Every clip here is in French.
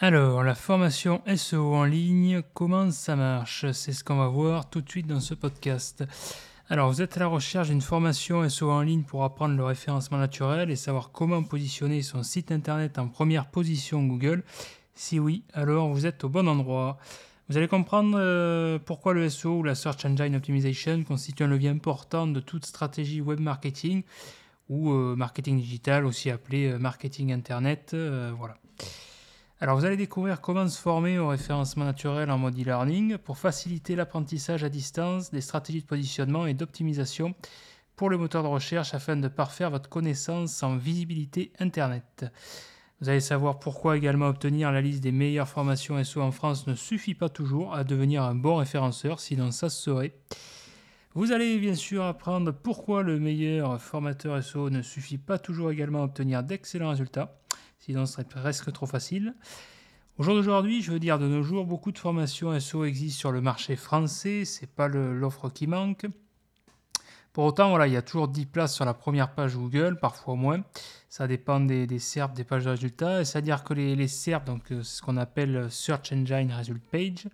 Alors, la formation SEO en ligne, comment ça marche? C'est ce qu'on va voir tout de suite dans ce podcast. Alors, vous êtes à la recherche d'une formation SEO en ligne pour apprendre le référencement naturel et savoir comment positionner son site internet en première position Google? Si oui, alors vous êtes au bon endroit. Vous allez comprendre euh, pourquoi le SEO ou la Search Engine Optimization constitue un levier important de toute stratégie web marketing ou euh, marketing digital, aussi appelé euh, marketing internet. voilà. Alors vous allez découvrir comment se former au référencement naturel en mode e-learning pour faciliter l'apprentissage à distance des stratégies de positionnement et d'optimisation pour le moteur de recherche afin de parfaire votre connaissance en visibilité Internet. Vous allez savoir pourquoi également obtenir la liste des meilleures formations SEO en France ne suffit pas toujours à devenir un bon référenceur, sinon ça se saurait. Vous allez bien sûr apprendre pourquoi le meilleur formateur SEO ne suffit pas toujours également à obtenir d'excellents résultats sinon ce serait presque trop facile. Au jour d'aujourd'hui, je veux dire de nos jours, beaucoup de formations SEO existent sur le marché français, c'est pas l'offre qui manque. Pour autant, voilà, il y a toujours 10 places sur la première page Google, parfois moins. Ça dépend des, des SERP, des pages de résultats. C'est-à-dire que les, les SERP, donc euh, ce qu'on appelle Search Engine Result Page,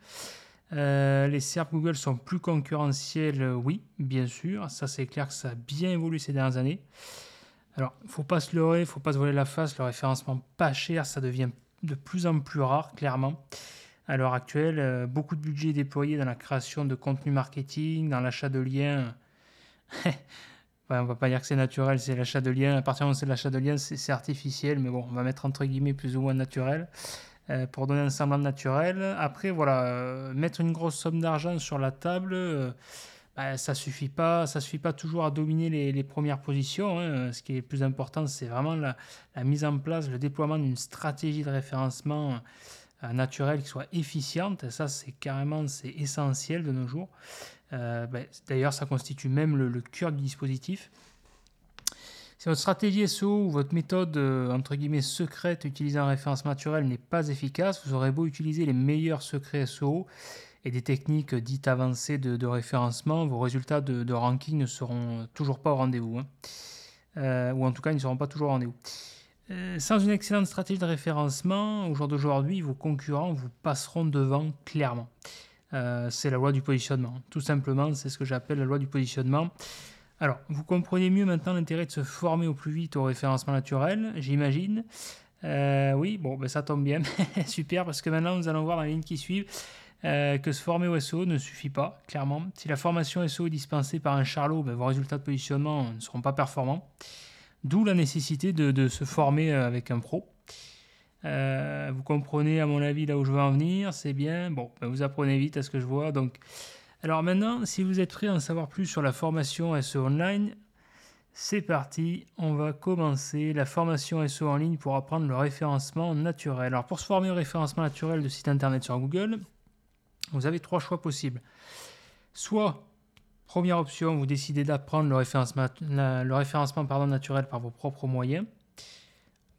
euh, les SERP Google sont plus concurrentiels, oui, bien sûr. Ça, c'est clair que ça a bien évolué ces dernières années. Alors, faut pas se leurrer, faut pas se voiler la face. Le référencement pas cher, ça devient de plus en plus rare, clairement. À l'heure actuelle, euh, beaucoup de budget déployé dans la création de contenu marketing, dans l'achat de liens. on ne va pas dire que c'est naturel, c'est l'achat de liens. À partir du moment où c'est l'achat de liens, c'est artificiel, mais bon, on va mettre entre guillemets plus ou moins naturel. Euh, pour donner un semblant naturel. Après, voilà, euh, mettre une grosse somme d'argent sur la table, bah, ça suffit pas, ça suffit pas toujours à dominer les, premières positions. Hein. Ce qui est le plus important, c'est vraiment la, mise en place, le déploiement d'une stratégie de référencement euh, naturel qui soit efficiente. ça, c'est carrément, c'est essentiel de nos jours. Euh, bah, d'ailleurs, ça constitue même le, cœur du dispositif. Si votre stratégie SEO ou votre méthode euh, entre guillemets secrète utilisant un référencement naturel n'est pas efficace, vous aurez beau utiliser les meilleurs secrets SEO et des techniques dites avancées de, référencement, vos résultats de, ranking ne seront toujours pas au rendez-vous. Hein. Euh, ou en tout cas, ils ne seront pas toujours au rendez-vous. Euh, sans une excellente stratégie de référencement, au jour d'aujourd'hui, vos concurrents vous passeront devant clairement. Euh, c'est la loi du positionnement. Tout simplement, c'est ce que j'appelle la loi du positionnement. Alors, vous comprenez mieux maintenant l'intérêt de se former au plus vite au référencement naturel, j'imagine. oui, bon, ben ça tombe bien. Super, parce que maintenant, nous allons voir dans les lignes qui suivent euh, que se former au SEO ne suffit pas, clairement. Si la formation SEO est dispensée par un charlot, ben, vos résultats de positionnement ne seront pas performants. D'où la nécessité de, se former euh, avec un pro. Euh, vous comprenez, à mon avis, là où je veux en venir, c'est bien. Bon, ben, vous apprenez vite à ce que je vois. Donc, alors maintenant, si vous êtes prêt à en savoir plus sur la formation SEO online, c'est parti, on va commencer la formation SEO en ligne pour apprendre le référencement naturel. Alors pour se former au référencement naturel de site internet sur Google, vous avez trois choix possibles. Soit, première option, vous décidez d'apprendre le référencement, naturel par vos propres moyens.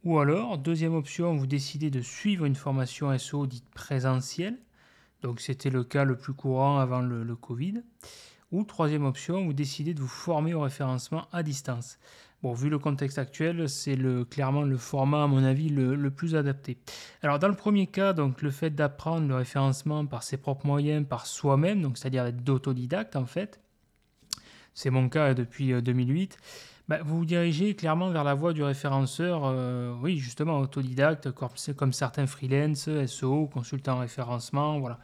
Ou alors, deuxième option, vous décidez de suivre une formation SEO dite présentielle. Donc c'était le cas le plus courant avant le Covid. Ou troisième option, vous décidez de vous former au référencement à distance. Bon, vu le contexte actuel, c'est clairement le format, à mon avis, le, plus adapté. Alors, dans le premier cas, donc, le fait d'apprendre le référencement par ses propres moyens, par soi-même, donc c'est-à-dire d'être d'autodidacte, en fait, c'est mon cas depuis 2008, euh, bah, vous vous dirigez clairement vers la voie du référenceur, euh, oui, justement, autodidacte, comme certains freelance, SEO, consultants en référencement, voilà.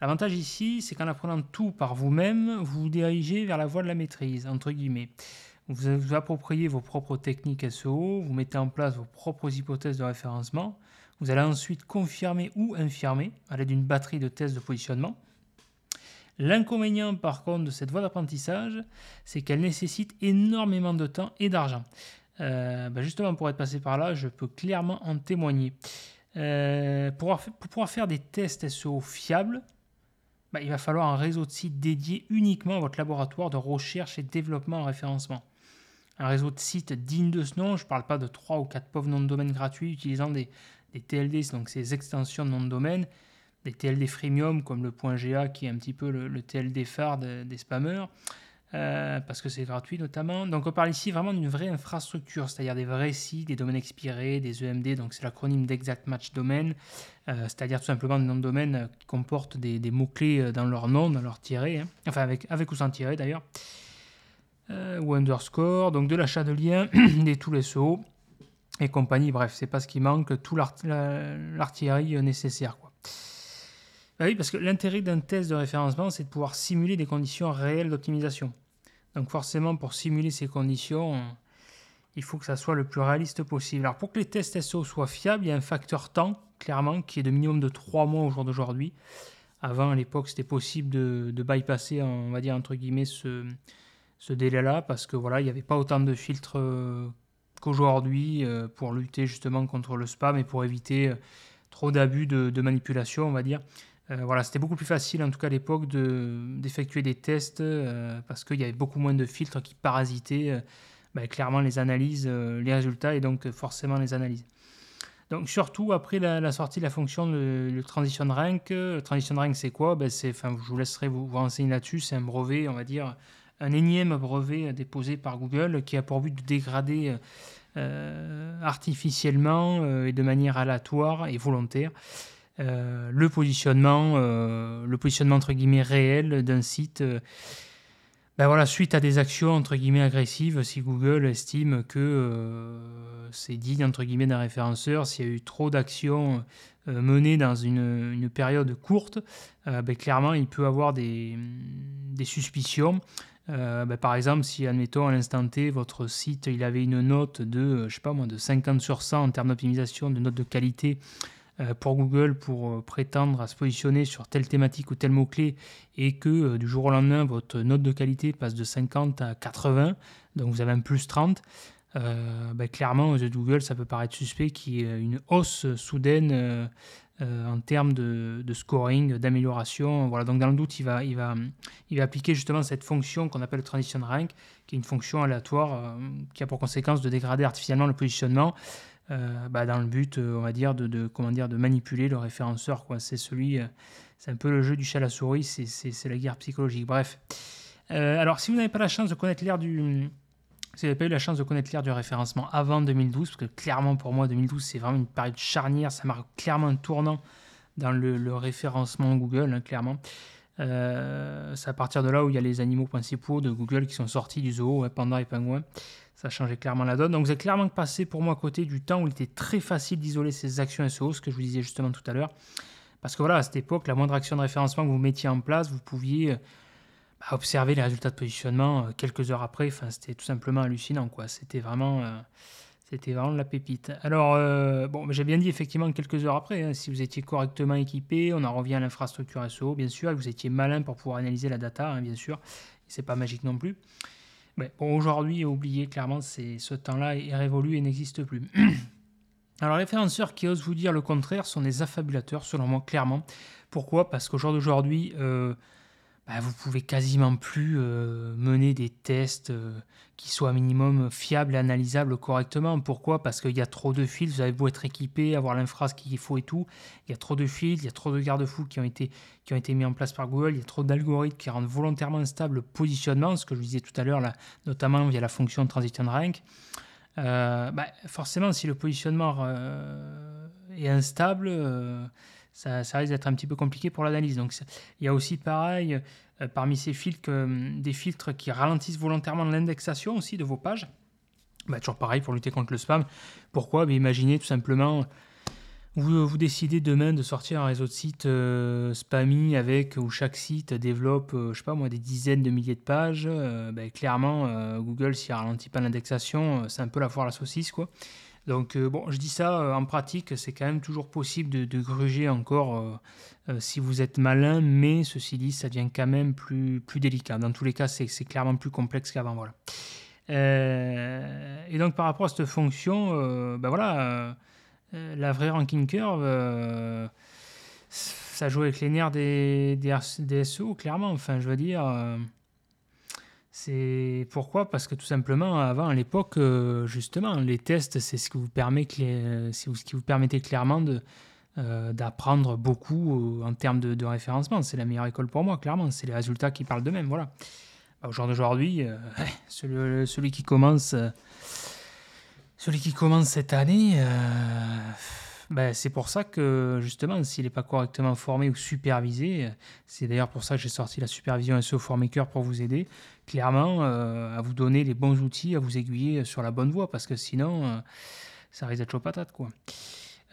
L'avantage ici, c'est qu'en apprenant tout par vous-même, vous vous dirigez vers la voie de la maîtrise, entre guillemets. Vous vous appropriez vos propres techniques SEO, vous mettez en place vos propres hypothèses de référencement. Vous allez ensuite confirmer ou infirmer à l'aide d'une batterie de tests de positionnement. L'inconvénient par contre de cette voie d'apprentissage, c'est qu'elle nécessite énormément de temps et d'argent. Euh, ben justement, pour être passé par là, je peux clairement en témoigner. Euh, pour, pouvoir, faire des tests SEO fiables, ben, il va falloir un réseau de sites dédié uniquement à votre laboratoire de recherche et développement en référencement un réseau de sites digne de ce nom. Je ne parle pas de 3 ou 4 pauvres noms de domaine gratuits utilisant des, TLD, donc ces extensions de noms de domaine, des TLD freemium comme le .ga qui est un petit peu le, TLD phare des spammers. euh, parce que c'est gratuit notamment. Donc on parle ici vraiment d'une vraie infrastructure, c'est-à-dire des vrais sites, des domaines expirés, des EMD, donc c'est l'acronyme d'Exact Match Domain, euh, c'est-à-dire tout simplement des noms de domaine qui comportent des, mots-clés dans leur nom, dans leur tiré, hein. enfin avec, avec ou sans tiré d'ailleurs, ou underscore, donc de l'achat de liens, des tous SEO et compagnie, bref, c'est pas ce qui manque, tout l'artillerie nécessaire. Quoi. Bah oui, parce que l'intérêt d'un test de référencement, c'est de pouvoir simuler des conditions réelles d'optimisation. Donc forcément, pour simuler ces conditions, il faut que ça soit le plus réaliste possible. Alors pour que les tests SEO soient fiables, il y a un facteur temps, clairement, qui est de minimum de 3 mois au jour d'aujourd'hui. Avant, à l'époque, c'était possible de, bypasser, on va dire, entre guillemets, ce, ce délai-là, parce que voilà, il n'y avait pas autant de filtres euh, qu'aujourd'hui euh, pour lutter justement contre le spam et pour éviter euh, trop d'abus de, manipulation, on va dire. Voilà, c'était beaucoup plus facile, en tout cas à l'époque, d'effectuer des tests parce qu'il y avait beaucoup moins de filtres qui parasitaient bah, clairement les analyses, les résultats et donc forcément les analyses. Donc surtout après la, sortie de la fonction le, transition rank, le transition rank c'est quoi? Ben, enfin, Je vous laisserai vous, vous renseigner là-dessus, c'est un brevet, on va dire, un énième brevet déposé par Google qui a pour but de dégrader artificiellement et de manière aléatoire et volontaire euh, le positionnement, euh, le positionnement entre guillemets réel d'un site. Euh, ben voilà, suite à des actions entre guillemets agressives, si Google estime que c'est digne d'un référenceur, s'il y a eu trop d'actions menées dans une, période courte, ben clairement il peut avoir des suspicions. Ben par exemple, si admettons à l'instant T votre site il avait une note de je sais pas de 50 sur 100 en termes d'optimisation, de note de qualité euh, pour Google pour euh, prétendre à se positionner sur telle thématique ou tel mot-clé et que euh, du jour au lendemain, votre note de qualité passe de 50 à 80, donc vous avez un plus 30, ben, clairement, aux yeux de Google, ça peut paraître suspect qu'il y ait une hausse soudaine en termes de, scoring, d'amélioration. Voilà, donc dans le doute, il va, il, va, il va appliquer justement cette fonction qu'on appelle transition rank, qui est une fonction aléatoire qui a pour conséquence de dégrader artificiellement le positionnement euh, bah, dans le but, euh, on va dire, de, comment dire, de manipuler le référenceur. C'est celui, euh, c'est un peu le jeu du chat à la souris, c'est, la guerre psychologique. Bref. alors, si vous n'avez pas la chance de connaître l'ère du, vous n'avez pas eu la chance de connaître l'ère du référencement avant 2012, parce que clairement pour moi 2012 c'est vraiment une période charnière, ça marque clairement un tournant dans le, référencement Google, hein, clairement. c'est à partir de là où il y a les animaux principaux de Google qui sont sortis du zoo, ouais, panda et pingouin. Ça changeait clairement la donne. Donc vous êtes clairement passé pour moi à côté du temps où il était très facile d'isoler ces actions SEO, ce que je vous disais justement tout à l'heure. Parce que voilà, à cette époque, la moindre action de référencement que vous mettiez en place, vous pouviez euh, bah, observer les résultats de positionnement euh, quelques heures après. C'était tout simplement hallucinant. C'était vraiment, euh, c'était vraiment la pépite. Alors, bon, j'ai bien dit effectivement quelques heures après, hein, si vous étiez correctement équipé, on en revient à l'infrastructure SEO, bien sûr, et vous étiez malin pour pouvoir analyser la data, hein, bien sûr. C'est pas magique non plus. Mais bon, aujourd'hui, oublié clairement, ce temps-là est révolu et n'existe plus. Alors, les référenceurs qui osent vous dire le contraire sont des affabulateurs, selon moi, clairement. Pourquoi? Parce qu'au jour d'aujourd'hui, euh, bah, vous pouvez quasiment plus euh, mener des tests euh, qui soient minimum fiables et analysables correctement. Pourquoi? Parce qu'il y a trop de fils, vous avez beau être équipé, avoir l'infra qu'il faut et tout, il y a trop de fils, il y a trop de garde-fous qui, ont été, qui ont été mis en place par Google, il y a trop d'algorithmes qui rendent volontairement instable le positionnement, ce que je vous disais tout à l'heure, notamment via la fonction transition rank. Euh, bah, forcément, si le positionnement est instable, ça, risque d'être un petit peu compliqué pour l'analyse. Donc il y a aussi pareil, euh, parmi ces filtres, euh, des filtres qui ralentissent volontairement l'indexation aussi de vos pages. Bah, toujours pareil pour lutter contre le spam. Pourquoi? Bah, Imaginez tout simplement, vous, vous, décidez demain de sortir un réseau de sites euh, spammy avec où chaque site développe, je sais pas moi, des dizaines de milliers de pages. Bah, clairement, Google, s'il ralentit pas l'indexation, c'est un peu la foire à la saucisse, quoi. Donc, euh, bon, je dis ça euh, en pratique, c'est quand même toujours possible de, gruger encore euh, si vous êtes malin, mais ceci dit, ça devient quand même plus, plus délicat. Dans tous les cas, c'est clairement plus complexe qu'avant. Voilà. et donc, par rapport à cette fonction, ben voilà, la vraie ranking curve, ça joue avec les nerfs des, des, des, SEO, clairement. Enfin, je veux dire. C'est pourquoi? Parce que tout simplement, avant, à l'époque, euh, justement, les tests, c'est ce qui vous ce qui vous permettait clairement de, euh, d'apprendre beaucoup euh, en termes de, référencement. C'est la meilleure école pour moi, clairement. C'est les résultats qui parlent d'eux-mêmes, voilà. au jour d'aujourd'hui, celui, celui qui commence cette année, ben, c'est pour ça que, justement, s'il n'est pas correctement formé ou supervisé, c'est d'ailleurs pour ça que j'ai sorti la supervision SEO Formaker pour vous aider, clairement, euh, à vous donner les bons outils, à vous aiguiller sur la bonne voie, parce que sinon, euh, ça risque d'être chaud patate, quoi.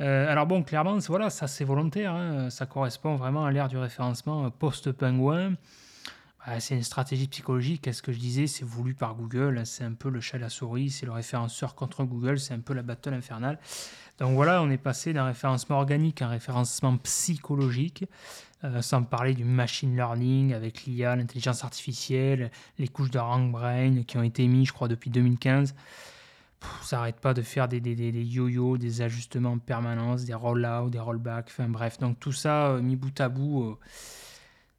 Euh, alors bon, clairement, voilà, ça c'est volontaire, hein, ça correspond vraiment à l'ère du référencement post-pingouin. Bah, c'est une stratégie psychologique, qu'est-ce que je disais, c'est voulu par Google, c'est un peu le chat et la souris, c'est le référenceur contre Google, c'est un peu la battle infernale. Donc voilà, on est passé d'un référencement organique à un référencement psychologique, euh, sans parler du machine learning avec l'IA, l'intelligence artificielle, les couches de RankBrain qui ont été mises, je crois, depuis 2015. ça n'arrête pas de faire des, des, des, yo-yo, des ajustements en permanence, des roll-out, des rollbacks, enfin bref. Donc tout ça, euh, mis bout à bout,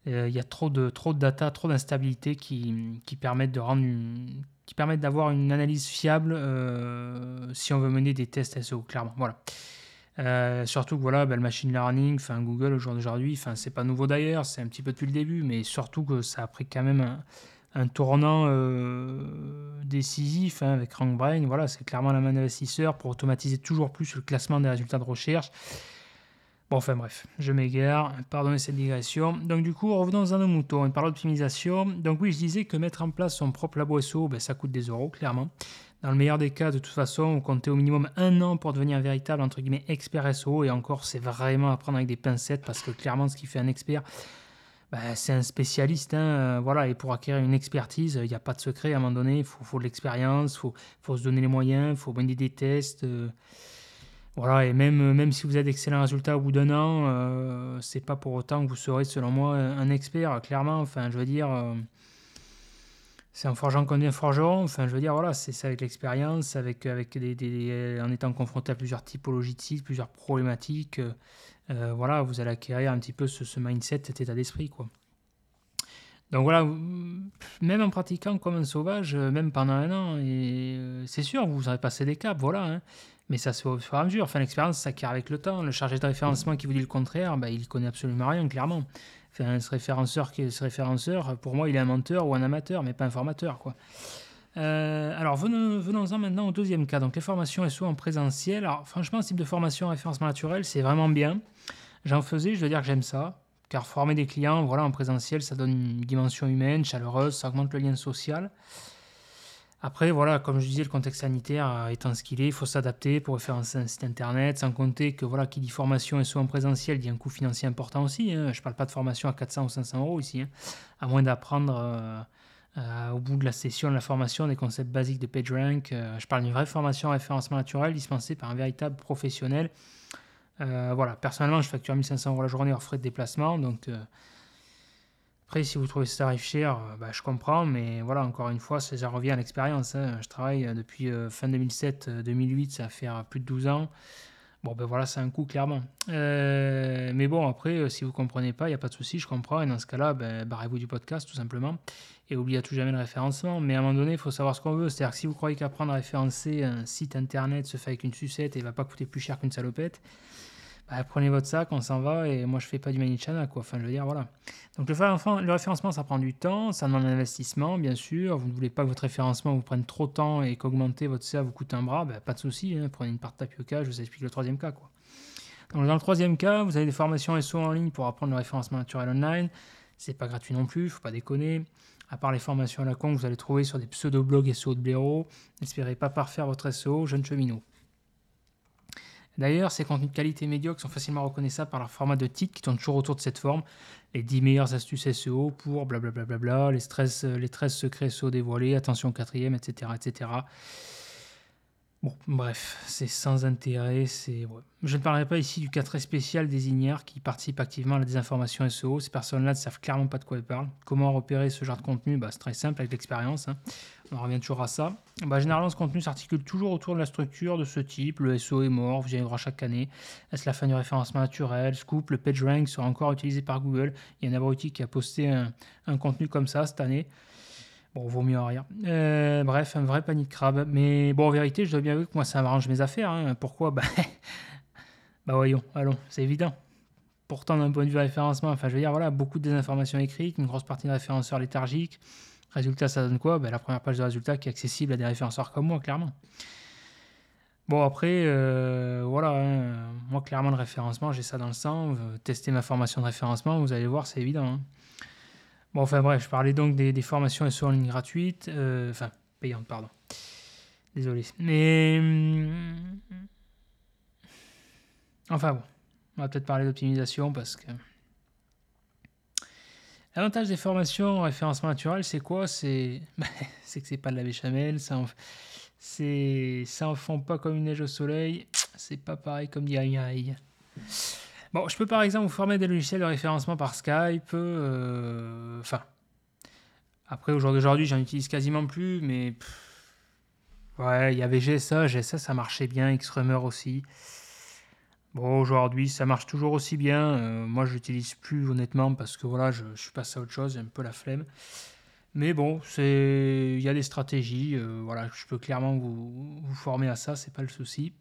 euh, il y a trop de, trop data, trop d'instabilité qui, permettent de rendre qui permettent d'avoir une analyse fiable euh, si on veut mener des tests SEO, clairement. Voilà. Euh, surtout que voilà, ben, le machine learning, Google au jour d'aujourd'hui, enfin c'est pas nouveau d'ailleurs, c'est un petit peu depuis le début, mais surtout que ça a pris quand même un, tournant euh, décisif hein, avec RankBrain. Voilà, c'est clairement la main d'investisseur pour automatiser toujours plus le classement des résultats de recherche. Bon, enfin bref, je m'égare, pardonnez cette digression. Donc du coup, revenons à nos moutons, on parle d'optimisation. Donc oui, je disais que mettre en place son propre labo SEO, ben, ça coûte des euros, clairement. Dans le meilleur des cas, de toute façon, on comptait au minimum un an pour devenir un véritable, entre guillemets, expert SEO. Et encore, c'est vraiment à prendre avec des pincettes, parce que clairement, ce qui fait un expert, ben, c'est un spécialiste. Hein, voilà, et pour acquérir une expertise, il n'y a pas de secret. À un moment donné, il faut, de l'expérience, il faut, faut, se donner les moyens, il faut mener des tests. Euh, voilà, et même, même si vous avez d'excellents résultats au bout d'un an, euh, c'est pas pour autant que vous serez, selon moi, un expert, clairement. Enfin, je veux dire, euh, c'est en forgeant qu'on devient forgeron. Enfin, je veux dire, voilà, c'est avec l'expérience, avec, avec des, en étant confronté à plusieurs typologies de sites, plusieurs problématiques. Euh, voilà, vous allez acquérir un petit peu ce, ce mindset, cet état d'esprit, quoi. Donc voilà, même en pratiquant comme un sauvage, même pendant un an, et c'est sûr, vous aurez passé des caps, voilà. Hein. Mais ça se fait au fur et à mesure. Enfin, l'expérience s'acquiert avec le temps. Le chargé de référencement qui vous dit le contraire, bah, il connaît absolument rien, clairement. Ce référenceur, qui ce référenceur, pour moi, il est un menteur ou un amateur, mais pas un formateur. Quoi. Euh, alors, venons-en maintenant au deuxième cas. Donc, les formations SEO en présentiel. Alors, franchement, ce type de formation en référencement naturel, c'est vraiment bien. J'en faisais, je dois dire que j'aime ça. Car former des clients voilà, en présentiel, ça donne une dimension humaine, chaleureuse, ça augmente le lien social. Après, voilà, comme je disais, le contexte sanitaire euh, étant ce qu'il est, il faut s'adapter pour faire un, site internet, sans compter que, voilà, qui dit formation et soit en présentiel, a un coût financier important aussi. Hein. Je ne parle pas de formation à 400 ou 500 euros ici, hein. à moins d'apprendre euh, euh, au bout de la session de la formation des concepts basiques de PageRank. je parle d'une vraie formation en référencement naturel dispensée par un véritable professionnel. Voilà, personnellement, je facture 1500 euros la journée hors frais de déplacement, donc après, si vous trouvez ce tarif cher, euh, bah, je comprends, mais voilà, encore une fois, ça, revient à l'expérience. Hein. Je travaille euh, depuis euh, fin 2007-2008, ça faire plus de 12 ans. Bon, ben voilà, c'est un coût, clairement. mais bon, après, si vous ne comprenez pas, il n'y a pas de souci, je comprends. Et dans ce cas-là, ben, barrez-vous du podcast, tout simplement. Et oubliez à tout jamais le référencement. Mais à un moment donné, il faut savoir ce qu'on veut. C'est-à-dire que si vous croyez qu'apprendre à référencer un site internet se fait avec une sucette et va pas coûter plus cher qu'une salopette, bah, prenez votre sac, on s'en va, et moi je fais pas du Manichana, quoi. Enfin, je veux dire, voilà. Donc le, référencement, ça prend du temps, ça demande un investissement, bien sûr. Vous ne voulez pas que votre référencement vous prenne trop de temps et qu'augmenter votre CA vous coûte un bras, bah, pas de souci, hein. prenez une part de tapioca, je vous explique le troisième cas, quoi. Donc dans le troisième cas, vous avez des formations SEO en ligne pour apprendre le référencement naturel online. C'est pas gratuit non plus, faut pas déconner. À part les formations à la con que vous allez trouver sur des pseudo-blogs SEO de blaireau, n'espérez pas parfaire votre SEO, jeune cheminot. D'ailleurs, ces contenus de qualité médiocre sont facilement reconnaissables par leur format de titre qui tourne toujours autour de cette forme. Les 10 meilleures astuces SEO pour blablabla, les, stress, les 13 secrets SEO dévoilés, attention quatrième, etc. etc. Bref, c'est sans intérêt. C'est Je ne parlerai pas ici du cas très spécial des ignares qui participent activement à la désinformation SEO. Ces personnes-là ne savent clairement pas de quoi elles parlent. Comment repérer ce genre de contenu? Bah, C'est très simple avec l'expérience. Hein. On revient toujours à ça. Bah, généralement, ce contenu s'articule toujours autour de la structure de ce type. Le SEO est mort, vous y droit chaque année. Est-ce la fin du référencement naturel? Scoop, le PageRank sera encore utilisé par Google. Il y a un abruti qui a posté un contenu comme ça cette année. Bon, vaut mieux rien. Euh, bref, un vrai panier de crabe. Mais bon, en vérité, je dois bien avouer que moi, ça m'arrange mes affaires. Hein. Pourquoi? Bah, bah voyons, allons, c'est évident. Pourtant, d'un point de vue référencement, enfin, je veux dire, voilà, beaucoup de désinformations écrites, une grosse partie de référenceurs léthargiques, Résultat, ça donne quoi? Ben, La première page de résultat qui est accessible à des référenceurs comme moi, clairement. Bon, après, euh, voilà, hein. moi, clairement, le référencement, j'ai ça dans le sang. Tester ma formation de référencement, vous allez voir, c'est évident. Hein. Bon, enfin bref, je parlais donc des, formations en ligne gratuites, euh, enfin, payantes, pardon. Désolé. Mais. Hum, enfin bon, on va peut-être parler d'optimisation parce que. L'avantage des formations en référencement naturel, c'est quoi? C'est que c'est pas de la béchamel, ça en, ça en fond pas comme une neige au soleil, c'est pas pareil comme dit Bon, je peux par exemple vous former des logiciels de référencement par Skype, euh, enfin, après au jour d'aujourd'hui j'en utilise quasiment plus, mais ouais, il y avait GSA, GSA ça marchait bien, Xrummer aussi. Bon, aujourd'hui, ça marche toujours aussi bien. Euh, moi, je l'utilise plus honnêtement parce que voilà, je, suis passé à autre chose, j'ai un peu la flemme. Mais bon, il y a des stratégies. Euh, voilà, je peux clairement vous, vous former à ça, c'est pas le souci.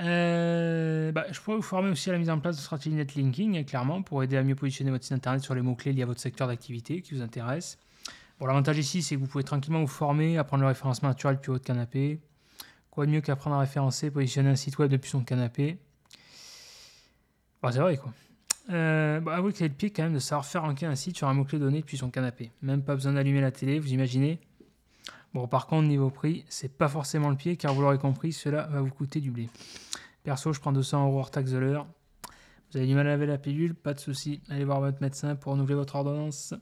Euh, bah, je pourrais vous former aussi à la mise en place de stratégies netlinking, hein, clairement, pour aider à mieux positionner votre site internet sur les mots-clés liés à votre secteur d'activité qui vous intéresse. Bon, l'avantage ici, c'est que vous pouvez tranquillement vous former, apprendre le référencement naturel depuis votre canapé. Quoi de mieux qu'apprendre à référencer, positionner un site web depuis son canapé? Bah, c'est vrai, quoi. Euh, bah, avouez c'est le pied quand même de savoir faire ranker un site sur un mot-clé donné depuis son canapé. Même pas besoin d'allumer la télé, vous imaginez? Bon, par contre, niveau prix, c'est pas forcément le pied, car vous l'aurez compris, cela va vous coûter du blé. Perso, je prends 200 euros hors taxe de l'heure. Vous avez du mal à laver la pilule, pas de souci. Allez voir votre médecin pour renouveler votre ordonnance.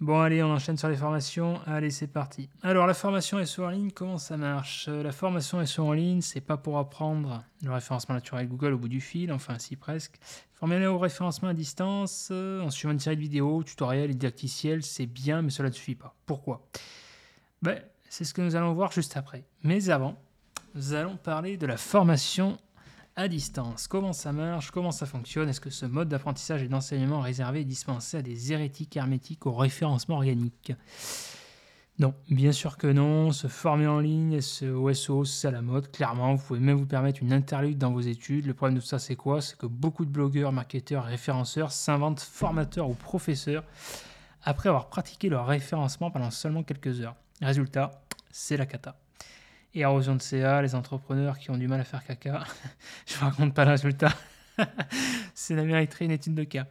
Bon, allez, on enchaîne sur les formations. Allez, c'est parti. Alors, la formation SEO en ligne, comment ça marche? La formation SEO en ligne, c'est pas pour apprendre le référencement naturel Google au bout du fil, enfin, si presque. Former au référencement à distance, euh, en suivant une série de vidéos, tutoriels et didacticiels, c'est bien, mais cela ne suffit pas. Pourquoi? Ben, C'est ce que nous allons voir juste après. Mais avant, nous allons parler de la formation à distance. Comment ça marche? Comment ça fonctionne? Est-ce que ce mode d'apprentissage et d'enseignement réservé et dispensé à des hérétiques hermétiques au référencement organique? Non, bien sûr que non. Se former en ligne, SEO, SEO, c'est à la mode. Clairement, vous pouvez même vous permettre une interlude dans vos études. Le problème de ça, c'est quoi? C'est que beaucoup de blogueurs, marketeurs, référenceurs s'inventent formateurs ou professeurs après avoir pratiqué leur référencement pendant seulement quelques heures. Résultat, c'est la cata et érosion de CA, les entrepreneurs qui ont du mal à faire caca. je ne raconte pas le résultat. C'est la mériterie une étude de cas.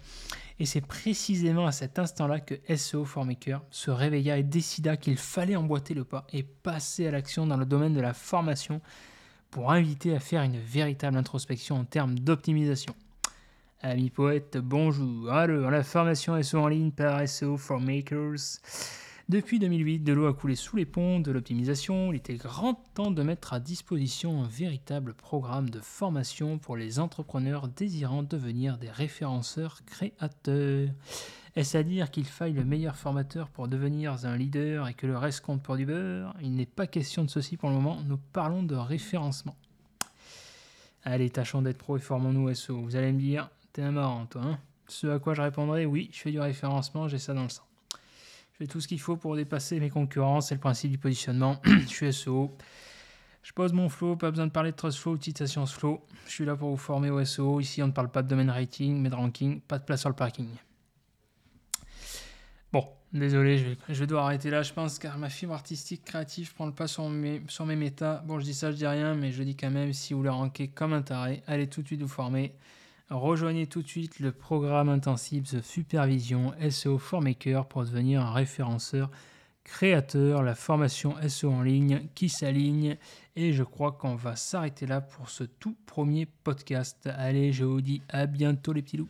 Et c'est précisément à cet instant-là que SEO Formaker se réveilla et décida qu'il fallait emboîter le pas et passer à l'action dans le domaine de la formation pour inviter à faire une véritable introspection en termes d'optimisation. Amis poètes, bonjour. Alors, la formation SEO en ligne par SEO Formakers. Depuis 2008, de l'eau a coulé sous les ponts de l'optimisation. Il était grand temps de mettre à disposition un véritable programme de formation pour les entrepreneurs désirant devenir des référenceurs créateurs. Est-ce à dire qu'il faille le meilleur formateur pour devenir un leader et que le reste compte pour du beurre? Il n'est pas question de ceci pour le moment, nous parlons de référencement. Allez, tâchons d'être pro et formons-nous SEO. Vous allez me dire, t'es un marrant toi, hein? Ce à quoi je répondrai, oui, je fais du référencement, j'ai ça dans le sang. Je fais tout ce qu'il faut pour dépasser mes concurrents, c'est le principe du positionnement. je suis SEO. Je pose mon flow, pas besoin de parler de trust flow ou de citation flow. Je suis là pour vous former au SEO. Ici, on ne parle pas de domaine rating, mais de ranking. Pas de place sur le parking. Bon, désolé, je vais, je devoir arrêter là, je pense, car ma fibre artistique créative prend le pas sur mes, sur mes méta. Bon, je dis ça, je dis rien, mais je dis quand même, si vous voulez ranker comme un taré, allez tout de suite vous former. Rejoignez tout de suite le programme intensif de supervision SEO Formaker pour devenir un référenceur créateur, la formation SEO en ligne qui s'aligne. Et je crois qu'on va s'arrêter là pour ce tout premier podcast. Allez, je vous dis à bientôt les petits loups.